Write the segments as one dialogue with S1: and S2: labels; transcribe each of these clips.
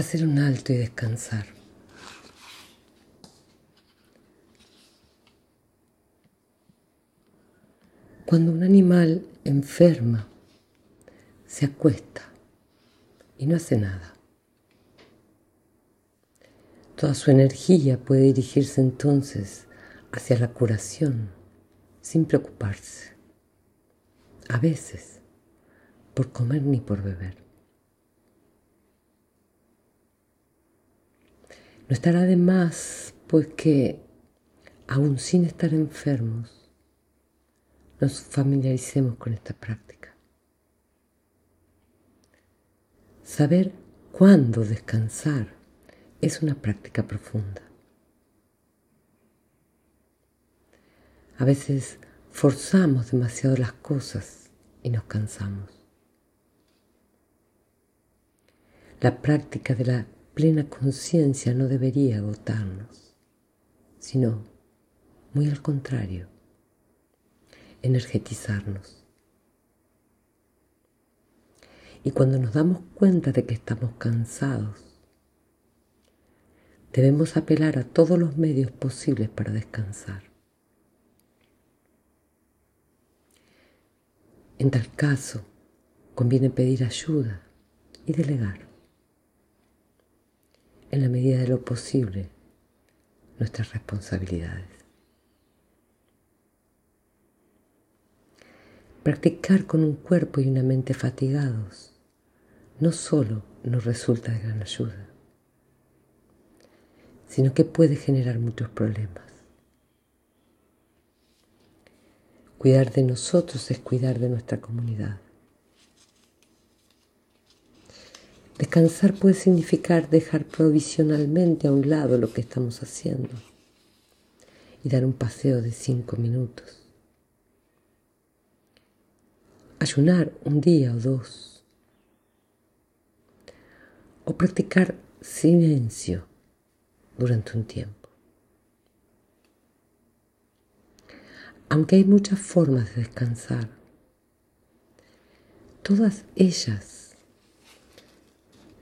S1: hacer un alto y descansar. Cuando un animal enferma, se acuesta y no hace nada. Toda su energía puede dirigirse entonces hacia la curación sin preocuparse. A veces, por comer ni por beber. No estará de más, pues que, aun sin estar enfermos, nos familiaricemos con esta práctica. Saber cuándo descansar es una práctica profunda. A veces forzamos demasiado las cosas y nos cansamos. La práctica de la plena conciencia no debería agotarnos, sino, muy al contrario, energetizarnos. Y cuando nos damos cuenta de que estamos cansados, debemos apelar a todos los medios posibles para descansar. En tal caso, conviene pedir ayuda y delegar en la medida de lo posible nuestras responsabilidades. Practicar con un cuerpo y una mente fatigados no solo nos resulta de gran ayuda, sino que puede generar muchos problemas. Cuidar de nosotros es cuidar de nuestra comunidad. Descansar puede significar dejar provisionalmente a un lado lo que estamos haciendo y dar un paseo de cinco minutos. Ayunar un día o dos. O practicar silencio durante un tiempo. Aunque hay muchas formas de descansar, todas ellas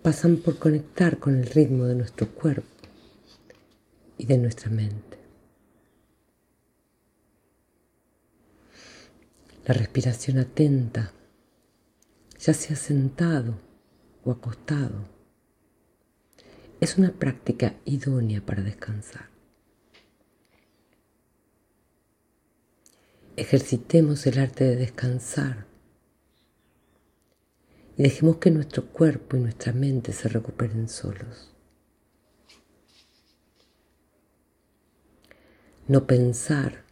S1: pasan por conectar con el ritmo de nuestro cuerpo y de nuestra mente. La respiración atenta, ya sea sentado o acostado, es una práctica idónea para descansar. Ejercitemos el arte de descansar y dejemos que nuestro cuerpo y nuestra mente se recuperen solos. No pensar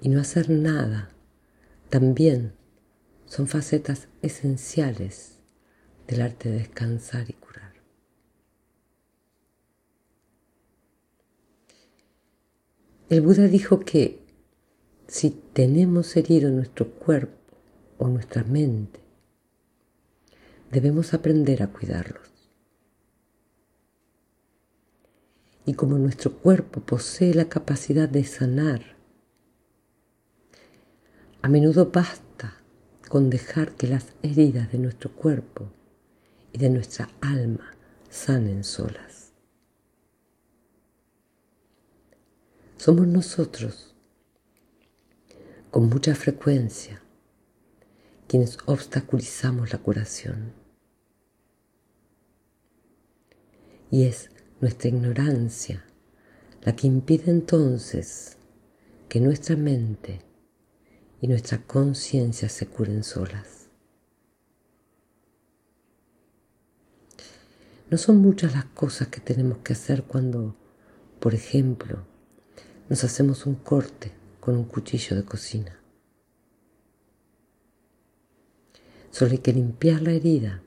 S1: y no hacer nada también son facetas esenciales del arte de descansar y curar. El Buda dijo que si tenemos herido nuestro cuerpo o nuestra mente, debemos aprender a cuidarlos. Y como nuestro cuerpo posee la capacidad de sanar, a menudo basta con dejar que las heridas de nuestro cuerpo y de nuestra alma sanen solas. Somos nosotros, con mucha frecuencia, quienes obstaculizamos la curación. Y es nuestra ignorancia la que impide entonces que nuestra mente y nuestra conciencia se curen solas. No son muchas las cosas que tenemos que hacer cuando, por ejemplo, nos hacemos un corte con un cuchillo de cocina. Solo hay que limpiar la herida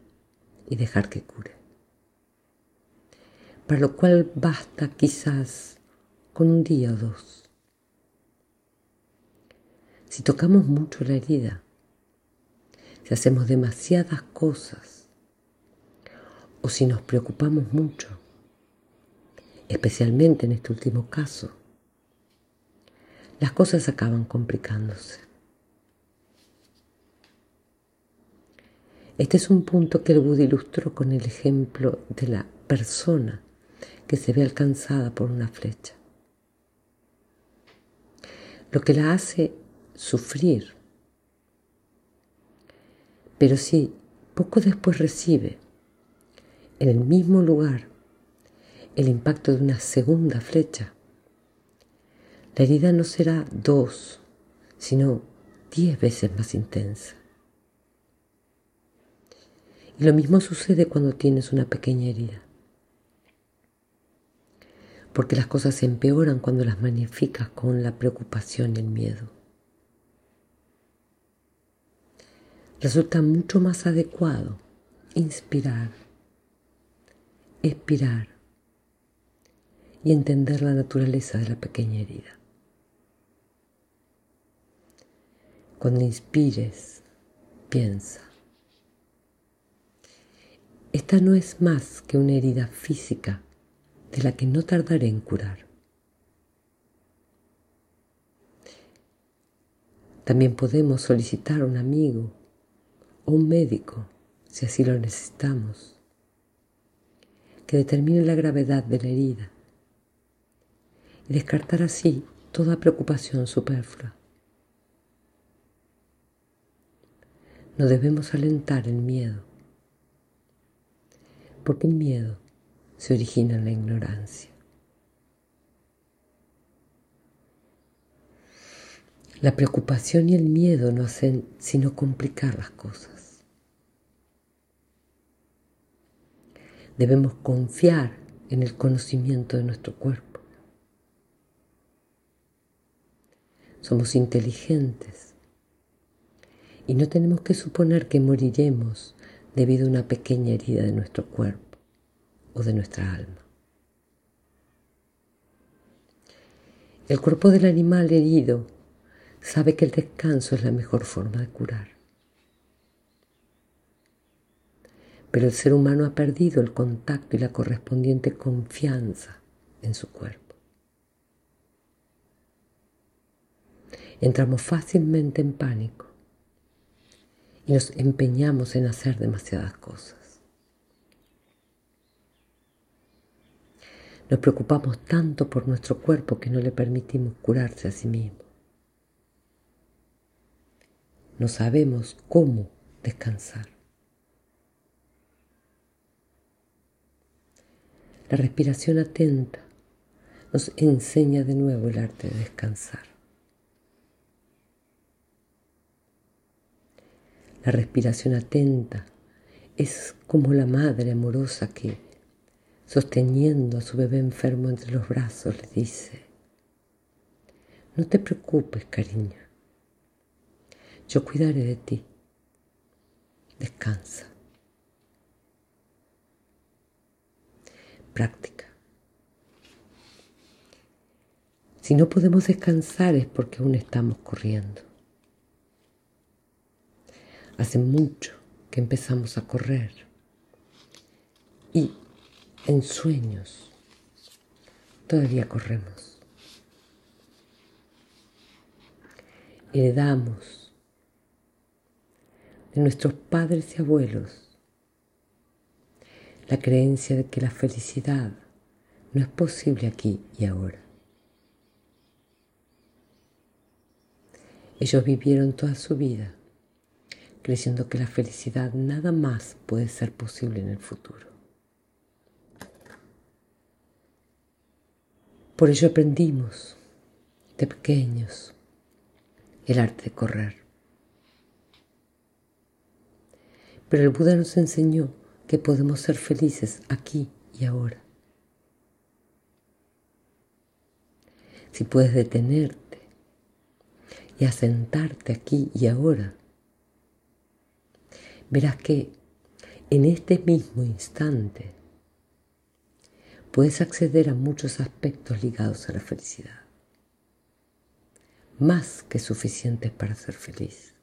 S1: y dejar que cure para lo cual basta quizás con un día o dos. Si tocamos mucho la herida, si hacemos demasiadas cosas o si nos preocupamos mucho, especialmente en este último caso, las cosas acaban complicándose. Este es un punto que el Buda ilustró con el ejemplo de la persona que se ve alcanzada por una flecha. Lo que la hace sufrir. Pero si poco después recibe en el mismo lugar el impacto de una segunda flecha, la herida no será dos, sino diez veces más intensa. Y lo mismo sucede cuando tienes una pequeña herida. Porque las cosas se empeoran cuando las magnificas con la preocupación y el miedo. Resulta mucho más adecuado inspirar, expirar y entender la naturaleza de la pequeña herida. Cuando inspires, piensa. Esta no es más que una herida física de la que no tardaré en curar. También podemos solicitar a un amigo o un médico, si así lo necesitamos, que determine la gravedad de la herida y descartar así toda preocupación superflua. No debemos alentar el miedo, porque el miedo se origina en la ignorancia. La preocupación y el miedo no hacen sino complicar las cosas. Debemos confiar en el conocimiento de nuestro cuerpo. Somos inteligentes y no tenemos que suponer que moriremos debido a una pequeña herida de nuestro cuerpo o de nuestra alma. El cuerpo del animal herido sabe que el descanso es la mejor forma de curar. Pero el ser humano ha perdido el contacto y la correspondiente confianza en su cuerpo. Entramos fácilmente en pánico y nos empeñamos en hacer demasiadas cosas. Nos preocupamos tanto por nuestro cuerpo que no le permitimos curarse a sí mismo. No sabemos cómo descansar. La respiración atenta nos enseña de nuevo el arte de descansar. La respiración atenta es como la madre amorosa que, sosteniendo a su bebé enfermo entre los brazos, le dice, no te preocupes, cariño, yo cuidaré de ti, descansa. Práctica. Si no podemos descansar es porque aún estamos corriendo. Hace mucho que empezamos a correr en sueños todavía corremos. Heredamos de nuestros padres y abuelos la creencia de que la felicidad no es posible aquí y ahora. Ellos vivieron toda su vida creyendo que la felicidad nada más puede ser posible en el futuro. Por ello aprendimos de pequeños el arte de correr. Pero el Buda nos enseñó que podemos ser felices aquí y ahora. Si puedes detenerte y asentarte aquí y ahora, verás que en este mismo instante puedes acceder a muchos aspectos ligados a la felicidad, más que suficientes para ser feliz.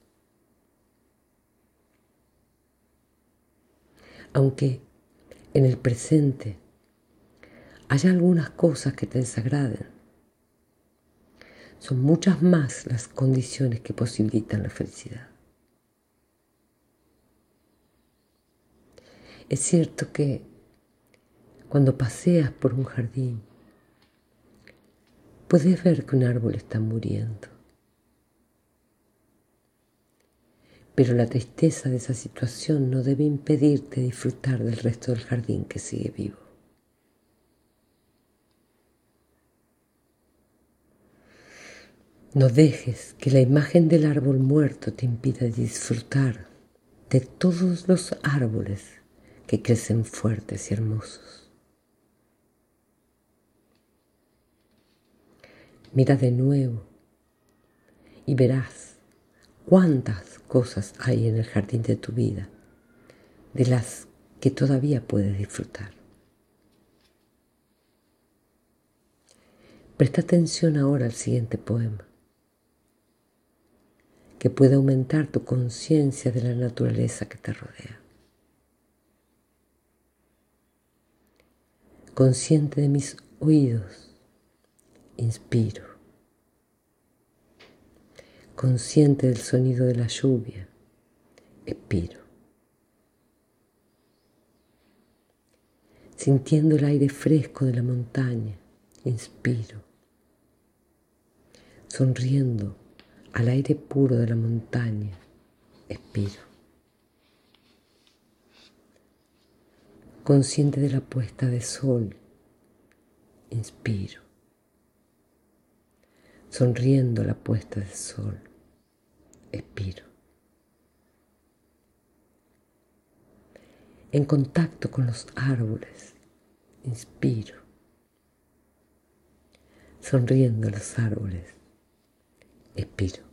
S1: Aunque en el presente haya algunas cosas que te desagraden, son muchas más las condiciones que posibilitan la felicidad. Es cierto que cuando paseas por un jardín, puedes ver que un árbol está muriendo. Pero la tristeza de esa situación no debe impedirte disfrutar del resto del jardín que sigue vivo. No dejes que la imagen del árbol muerto te impida disfrutar de todos los árboles que crecen fuertes y hermosos. Mira de nuevo y verás cuántas cosas hay en el jardín de tu vida, de las que todavía puedes disfrutar. Presta atención ahora al siguiente poema, que puede aumentar tu conciencia de la naturaleza que te rodea. Consciente de mis oídos, inspiro. Consciente del sonido de la lluvia, expiro. Sintiendo el aire fresco de la montaña, inspiro. Sonriendo al aire puro de la montaña, expiro. Consciente de la puesta de sol, inspiro sonriendo la puesta del sol, expiro. En contacto con los árboles, inspiro. Sonriendo los árboles, expiro.